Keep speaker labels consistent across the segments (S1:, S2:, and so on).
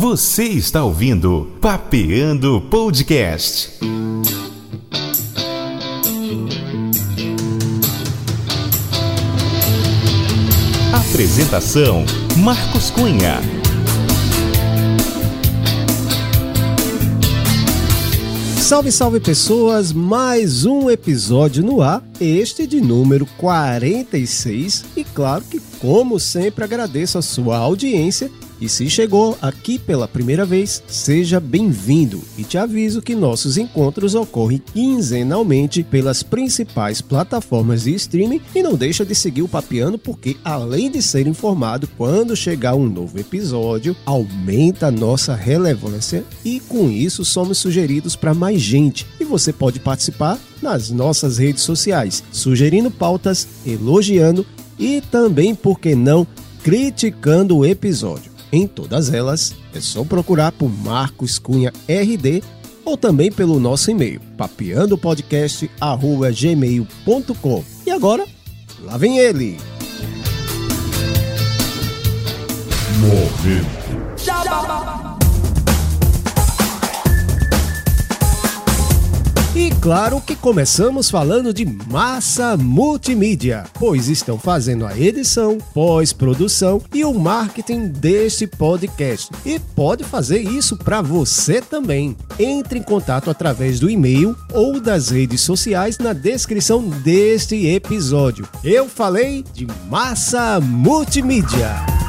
S1: Você está ouvindo Papeando Podcast. Apresentação: Marcos Cunha.
S2: Salve, salve pessoas! Mais um episódio no ar, este de número 46. E claro que, como sempre, agradeço a sua audiência e se chegou aqui pela primeira vez, seja bem-vindo. E te aviso que nossos encontros ocorrem quinzenalmente pelas principais plataformas de streaming. E não deixa de seguir o Papiano porque além de ser informado quando chegar um novo episódio, aumenta a nossa relevância. E com isso somos sugeridos para mais gente. E você pode participar nas nossas redes sociais, sugerindo pautas, elogiando e também, por que não, criticando o episódio. Em todas elas, é só procurar por Marcos Cunha RD ou também pelo nosso e-mail, papeandopodcast.gmail.com. E agora, lá vem ele!
S1: Momento.
S2: E claro que começamos falando de massa multimídia, pois estão fazendo a edição, pós-produção e o marketing deste podcast. E pode fazer isso para você também. Entre em contato através do e-mail ou das redes sociais na descrição deste episódio. Eu falei de massa multimídia.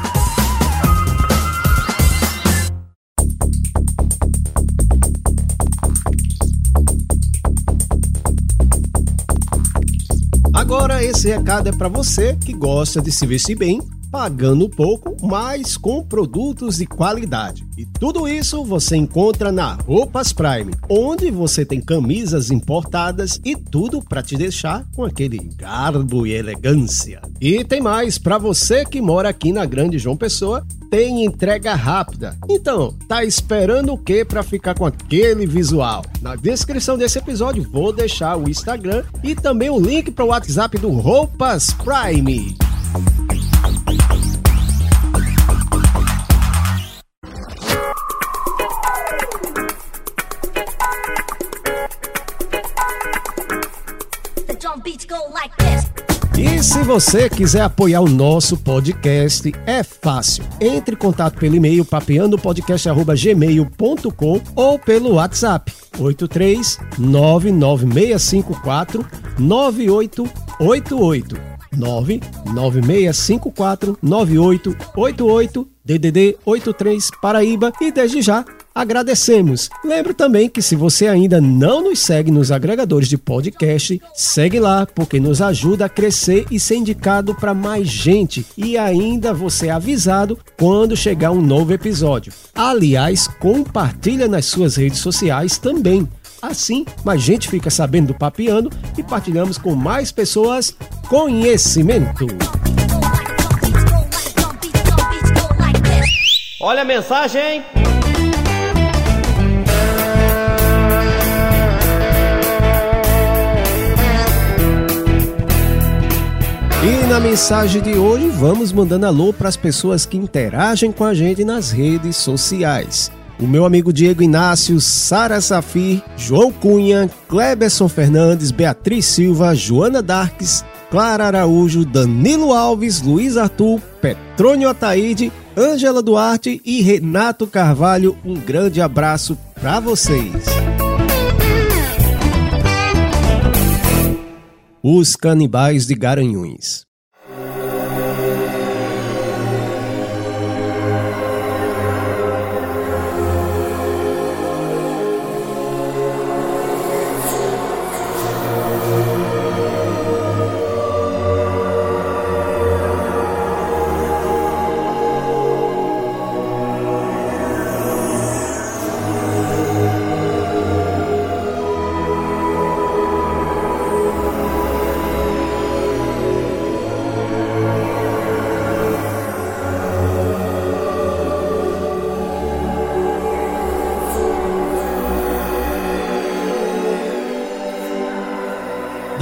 S2: Agora esse recado é para você que gosta de se vestir bem, pagando pouco, mas com produtos de qualidade. E tudo isso você encontra na Roupas Prime, onde você tem camisas importadas e tudo para te deixar com aquele garbo e elegância. E tem mais, para você que mora aqui na Grande João Pessoa, tem entrega rápida. Então, tá esperando o que para ficar com aquele visual? Na descrição desse episódio vou deixar o Instagram e também o link para o WhatsApp do Roupas Prime. E se você quiser apoiar o nosso podcast, é fácil. Entre em contato pelo e-mail papeandopodcast.gmail.com ou pelo WhatsApp 8399654 9888 99654 9888 DDD 83 Paraíba e desde já agradecemos. Lembro também que se você ainda não nos segue nos agregadores de podcast, segue lá porque nos ajuda a crescer e ser indicado para mais gente e ainda você é avisado quando chegar um novo episódio. Aliás, compartilha nas suas redes sociais também. Assim, mais gente fica sabendo do Papiano e partilhamos com mais pessoas conhecimento.
S3: Olha a mensagem, hein?
S2: E na mensagem de hoje vamos mandando alô para as pessoas que interagem com a gente nas redes sociais. O meu amigo Diego Inácio, Sara Safir, João Cunha, Kleberson Fernandes, Beatriz Silva, Joana Darques, Clara Araújo, Danilo Alves, Luiz Arthur, Petrônio Ataíde, Ângela Duarte e Renato Carvalho. Um grande abraço para vocês. Os Canibais de Garanhuns.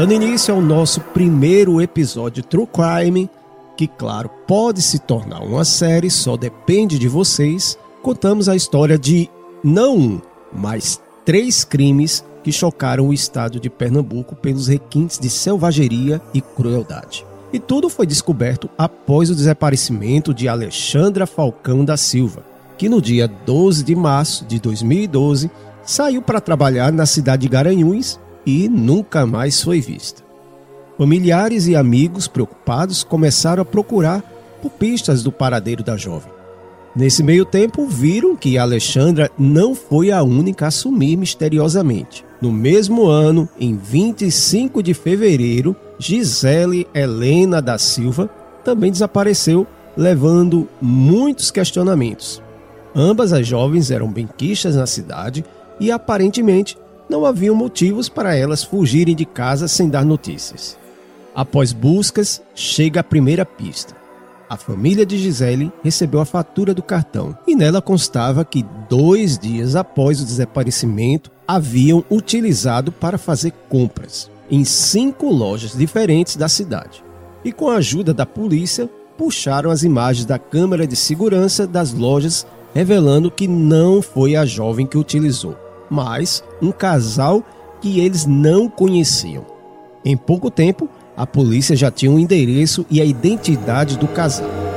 S2: Dando início ao nosso primeiro episódio True Crime, que, claro, pode se tornar uma série, só depende de vocês. contamos a história de não um, mas três crimes que chocaram o estado de Pernambuco pelos requintes de selvageria e crueldade. E tudo foi descoberto após o desaparecimento de Alexandra Falcão da Silva, que no dia 12 de março de 2012 saiu para trabalhar na cidade de Garanhuns e nunca mais foi vista. Familiares e amigos preocupados começaram a procurar por pistas do paradeiro da jovem. Nesse meio tempo, viram que Alexandra não foi a única a sumir misteriosamente. No mesmo ano, em 25 de fevereiro, Gisele Helena da Silva também desapareceu, levando muitos questionamentos. Ambas as jovens eram benquistas na cidade e aparentemente não haviam motivos para elas fugirem de casa sem dar notícias. Após buscas, chega a primeira pista. A família de Gisele recebeu a fatura do cartão e nela constava que dois dias após o desaparecimento haviam utilizado para fazer compras em cinco lojas diferentes da cidade. E com a ajuda da polícia, puxaram as imagens da câmera de segurança das lojas, revelando que não foi a jovem que utilizou, mas um casal que eles não conheciam. Em pouco tempo, a polícia já tinha o endereço e a identidade do casal.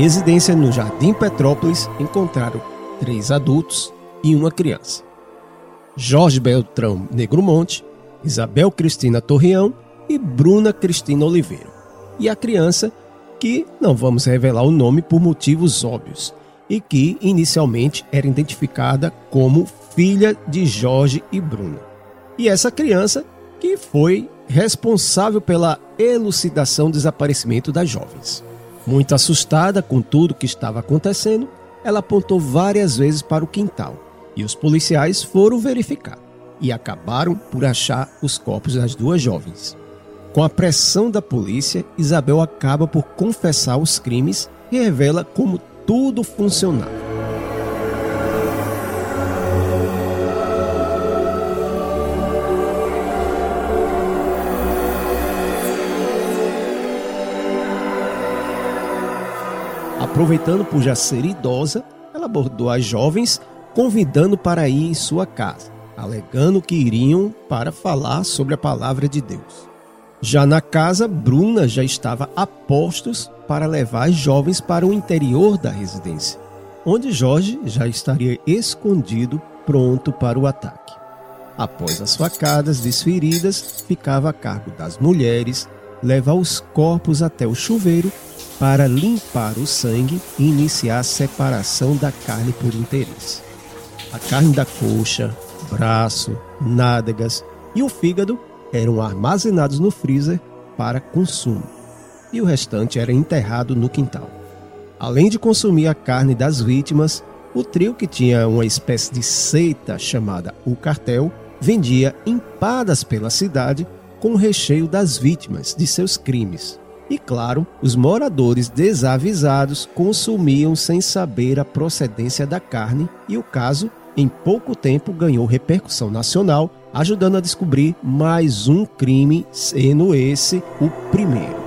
S2: Residência no Jardim Petrópolis encontraram três adultos e uma criança. Jorge Beltrão Negromonte, Isabel Cristina Torreão e Bruna Cristina Oliveira. E a criança, que não vamos revelar o nome por motivos óbvios, e que inicialmente era identificada como filha de Jorge e Bruna. E essa criança que foi responsável pela elucidação do desaparecimento das jovens. Muito assustada com tudo que estava acontecendo, ela apontou várias vezes para o quintal e os policiais foram verificar e acabaram por achar os corpos das duas jovens. Com a pressão da polícia, Isabel acaba por confessar os crimes e revela como tudo funcionava. Aproveitando por já ser idosa, ela abordou as jovens, convidando para ir em sua casa, alegando que iriam para falar sobre a palavra de Deus. Já na casa, Bruna já estava a postos para levar as jovens para o interior da residência, onde Jorge já estaria escondido, pronto para o ataque. Após as facadas desferidas, ficava a cargo das mulheres levar os corpos até o chuveiro para limpar o sangue e iniciar a separação da carne por interesse. A carne da coxa, braço, nádegas e o fígado eram armazenados no freezer para consumo, e o restante era enterrado no quintal. Além de consumir a carne das vítimas, o trio, que tinha uma espécie de seita chamada O Cartel, vendia empadas pela cidade com o recheio das vítimas de seus crimes. E claro, os moradores desavisados consumiam sem saber a procedência da carne, e o caso, em pouco tempo, ganhou repercussão nacional, ajudando a descobrir mais um crime, sendo esse o primeiro.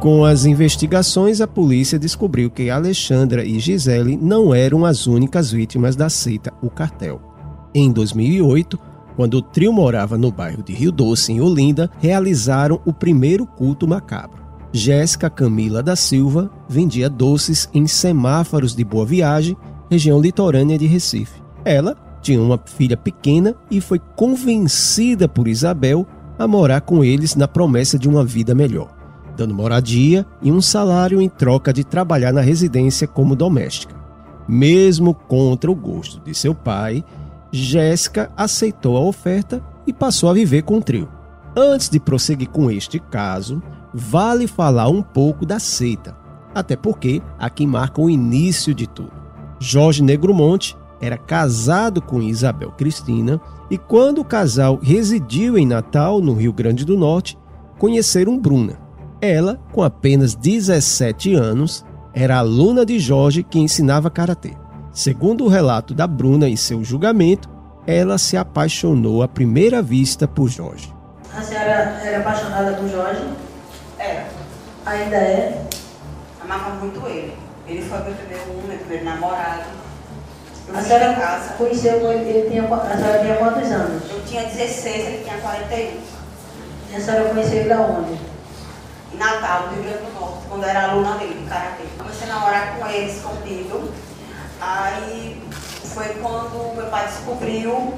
S2: Com as investigações, a polícia descobriu que Alexandra e Gisele não eram as únicas vítimas da seita O Cartel. Em 2008, Quando o trio morava no bairro de Rio Doce, em Olinda, realizaram o primeiro culto macabro. Jéssica Camila da Silva vendia doces em semáforos de Boa Viagem, região litorânea de Recife. Ela tinha uma filha pequena e foi convencida por Isabel a morar com eles na promessa de uma vida melhor, dando moradia e um salário em troca de trabalhar na residência como doméstica. Mesmo contra o gosto de seu pai, Jéssica aceitou a oferta e passou a viver com o trio. Antes de prosseguir com este caso, vale falar um pouco da seita, até porque aqui marca o início de tudo. Jorge Negromonte era casado com Isabel Cristina e quando o casal residiu em Natal, no Rio Grande do Norte, conheceram Bruna. Ela, com apenas 17 anos, era aluna de Jorge que ensinava karatê. Segundo o relato da Bruna e seu julgamento, ela se apaixonou à primeira vista por Jorge.
S3: A senhora era apaixonada por Jorge?
S4: Era.
S3: Ainda é?
S4: Amava muito ele. Ele foi meu primeiro, meu primeiro namorado. Eu
S3: A senhora
S4: casa.
S3: conheceu ele, ele tinha, a senhora tinha quantos anos?
S4: Eu tinha 16, ele tinha 41.
S3: E a senhora conheceu ele aonde?
S4: Natal, no Rio Grande do Norte, quando era aluna dele, de Karatê. Comecei a namorar com ele, escondido. Aí foi quando meu pai descobriu,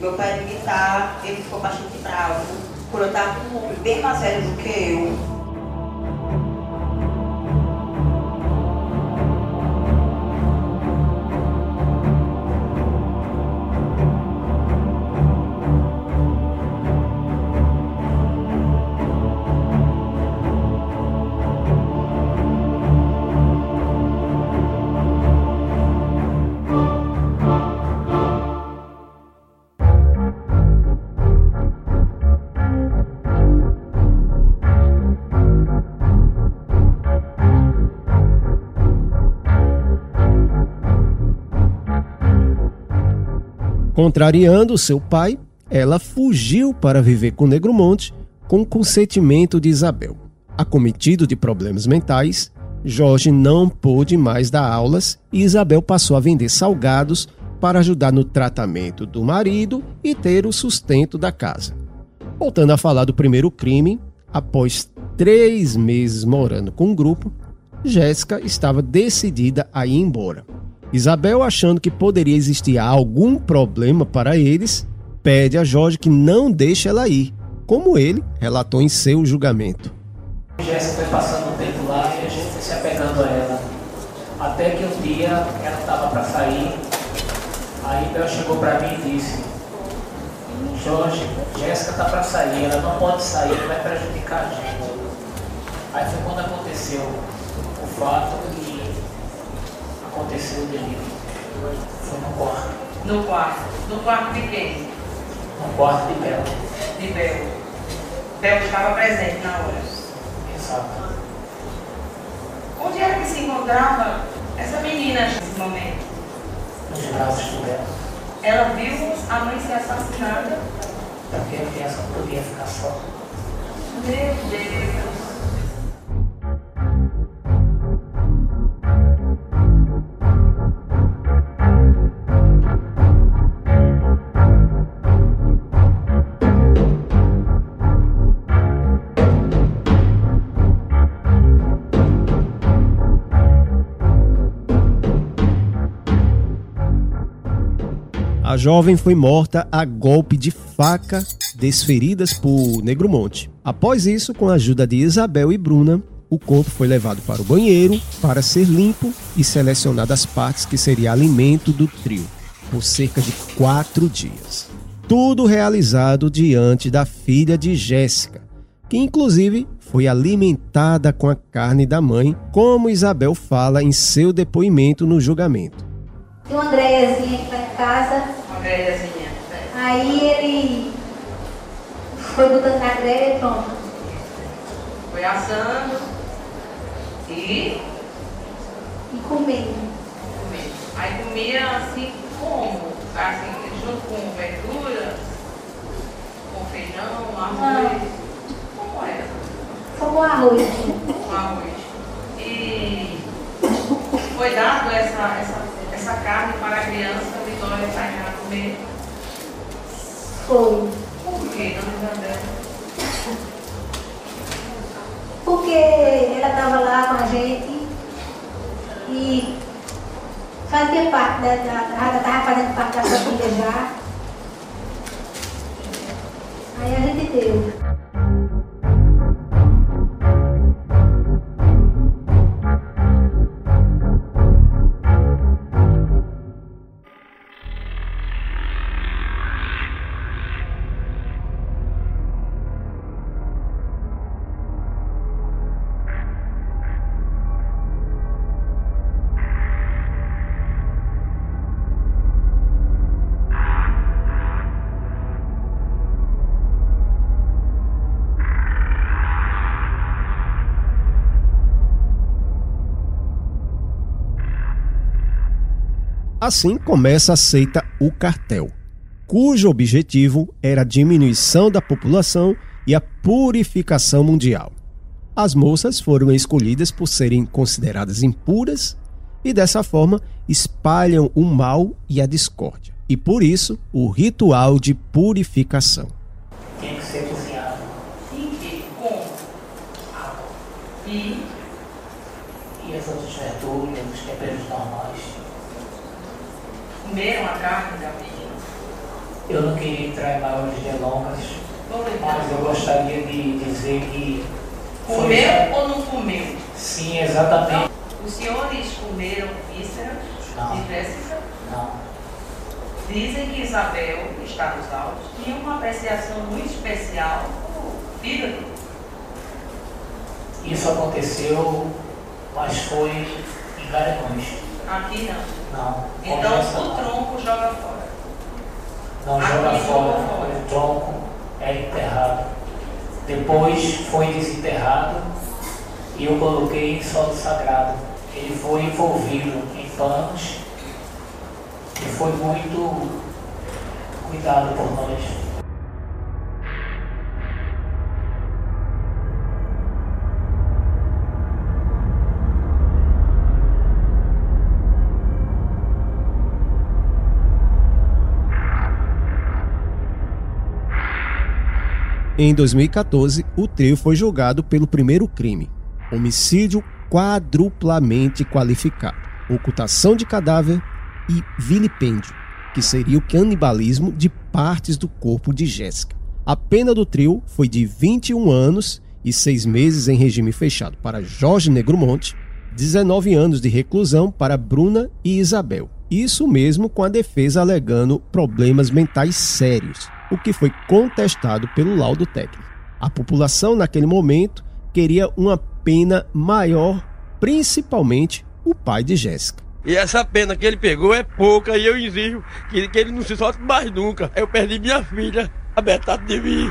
S4: meu pai de guitarra, ele ficou bastante bravo. Por eu estar com um homem bem mais velho do que eu.
S2: Contrariando seu pai, ela fugiu para viver com Negromonte com o consentimento de Isabel. Acometido de problemas mentais, Jorge não pôde mais dar aulas e Isabel passou a vender salgados para ajudar no tratamento do marido e ter o sustento da casa. Voltando a falar do primeiro crime, após três meses morando com o grupo, Jéssica estava decidida a ir embora. Isabel, achando que poderia existir algum problema para eles, pede a Jorge que não deixe ela ir, como ele relatou em seu julgamento.
S5: Jéssica foi passando o tempo lá e a gente foi se apegando a ela. Até que um dia ela estava para sair, aí Bel chegou para mim e disse, Jorge, Jéssica está para sair, ela não pode sair, vai prejudicar a gente. Aí foi quando aconteceu o fato aconteceu o delírio. Foi no quarto,
S6: No quarto. No quarto de quem?
S5: no quarto de Bel.
S6: De Bel. Bel estava presente na hora.
S5: Exato.
S6: Onde era que se encontrava essa menina nesse momento?
S5: Nos braços de Bel.
S6: Ela viu a mãe ser assassinada.
S5: Porque a criança podia ficar só.
S6: Meu Deus.
S2: A jovem foi morta a golpe de faca desferidas por Negromonte. Após isso, com a ajuda de Isabel e Bruna, o corpo foi levado para o banheiro para ser limpo e selecionado as partes que seria alimento do trio, por cerca de quatro dias. Tudo realizado diante da filha de Jéssica, que inclusive foi alimentada com a carne da mãe, como Isabel fala em seu depoimento no julgamento.
S7: Tem uma Andréazinha que tá em casa,
S6: Andréazinha.
S7: aí ele foi botando na grelha e pronto.
S6: Foi assando e
S7: E comendo.
S6: comendo. Aí comia assim como? Assim, junto com verduras, com feijão, arroz. Como era?
S7: Como arroz.
S6: Com arroz. E foi dado essa, essa, essa carne para a criança Vitória comer.
S7: Foi.
S6: Por que, dona Isabel?
S7: Porque ela estava lá com a gente e fazia parte da. da ela estava fazendo parte da família já. Aí a gente deu.
S2: Assim começa a seita O Cartel, cujo objetivo era a diminuição da população e a purificação mundial. As moças foram escolhidas por serem consideradas impuras e dessa forma espalham o mal e a discórdia. E por isso, o ritual de purificação.
S5: Tinha que ser cozinhado.
S6: Em que? Como? E
S5: E as outras verduras, os temperos normais.
S6: Comeram a carne da menina.
S5: Eu não queria entrar em maiores delongas, mas eu gostaria de dizer que. foi-
S6: Comeu ou não comeu?
S5: Sim, exatamente.
S6: Os senhores comeram vísceras de Jéssica?
S5: Não.
S6: Dizem que Isabel, que está nos autos, tinha uma apreciação muito especial por fígado.
S5: Isso aconteceu, mas foi em Garanhuns.
S6: Aqui não.
S5: Não.
S6: Então o tronco joga fora.
S5: Não
S6: Aqui
S5: joga
S6: joga
S5: fora,
S6: fora.
S5: o tronco é enterrado. Depois foi desenterrado e eu coloquei em solo sagrado. Ele foi envolvido em panos e foi muito cuidado por nós.
S2: Em 2014, o trio foi julgado pelo primeiro crime: homicídio quadruplamente qualificado, ocultação de cadáver e vilipêndio, que seria o canibalismo de partes do corpo de Jéssica. A pena do trio foi de 21 anos e 6 meses em regime fechado para Jorge Negromonte, 19 anos de reclusão para Bruna e Isabel. Isso mesmo com a defesa alegando problemas mentais sérios, o que foi contestado pelo laudo técnico. A população naquele momento queria uma pena maior, principalmente o pai de Jéssica.
S8: E essa pena que ele pegou é pouca e eu exijo que, que ele não se solte mais nunca. Eu perdi minha filha, a metade de mim.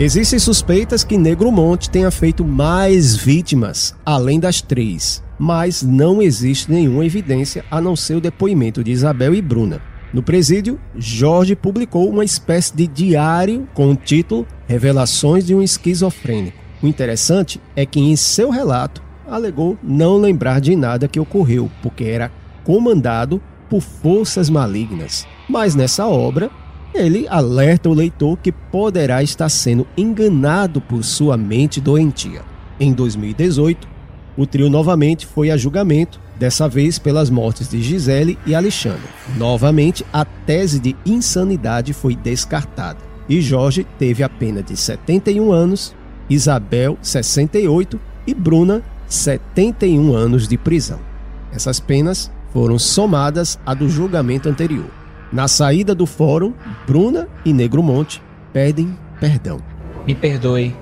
S2: Existem suspeitas que Negromonte tenha feito mais vítimas, além das três, mas não existe nenhuma evidência a não ser o depoimento de Isabel e Bruna. No presídio, Jorge publicou uma espécie de diário com o título Revelações de um Esquizofrênico. O interessante é que em seu relato alegou não lembrar de nada que ocorreu, porque era comandado por forças malignas. Mas nessa obra, ele alerta o leitor que poderá estar sendo enganado por sua mente doentia. Em 2018, o trio novamente foi a julgamento, dessa vez pelas mortes de Gisele e Alexandre. Novamente, a tese de insanidade foi descartada e Jorge teve a pena de 71 anos, Isabel 68 e Bruna 71 anos de prisão. Essas penas foram somadas à do julgamento anterior. Na saída do fórum, Bruna e Negromonte pedem perdão.
S9: Me perdoe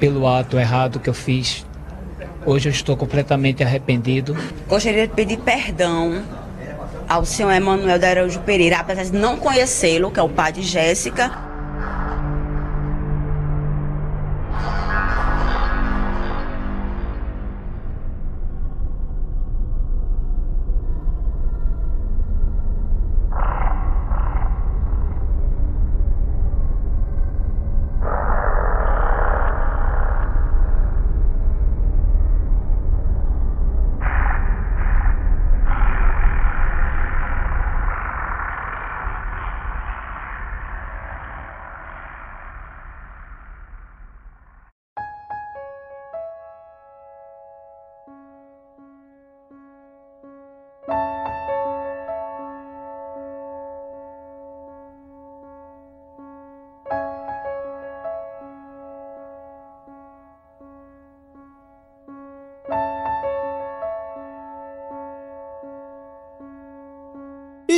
S9: pelo ato errado que eu fiz. Hoje eu estou completamente arrependido.
S4: Gostaria de pedir perdão ao senhor Emanuel da Araújo Pereira, apesar de não conhecê-lo, que é o pai de Jéssica.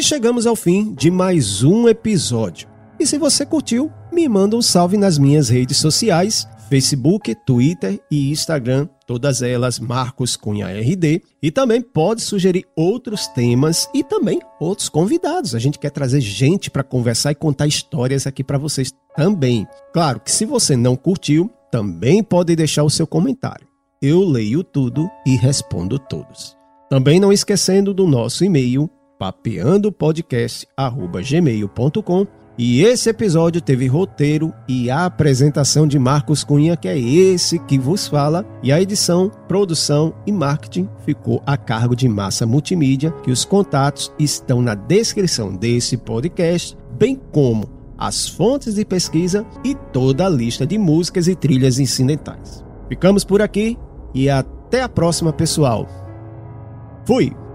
S2: Chegamos ao fim de mais um episódio. E se você curtiu, me manda um salve nas minhas redes sociais, Facebook, Twitter e Instagram, todas elas Marcos Cunha RD. E também pode sugerir outros temas e também outros convidados. A gente quer trazer gente para conversar e contar histórias aqui para vocês também. Claro que se você não curtiu, também pode deixar o seu comentário. Eu leio tudo e respondo todos. Também não esquecendo do nosso e-mail papeandopodcast@gmail.com e esse episódio teve roteiro e a apresentação de Marcos Cunha, que é esse que vos fala, e a edição, produção e marketing ficou a cargo de Massa Multimídia, que os contatos estão na descrição desse podcast, bem como as fontes de pesquisa e toda a lista de músicas e trilhas incidentais. Ficamos por aqui e até a próxima, pessoal. Fui!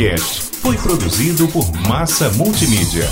S1: Podcast foi produzido por Massa Multimídia.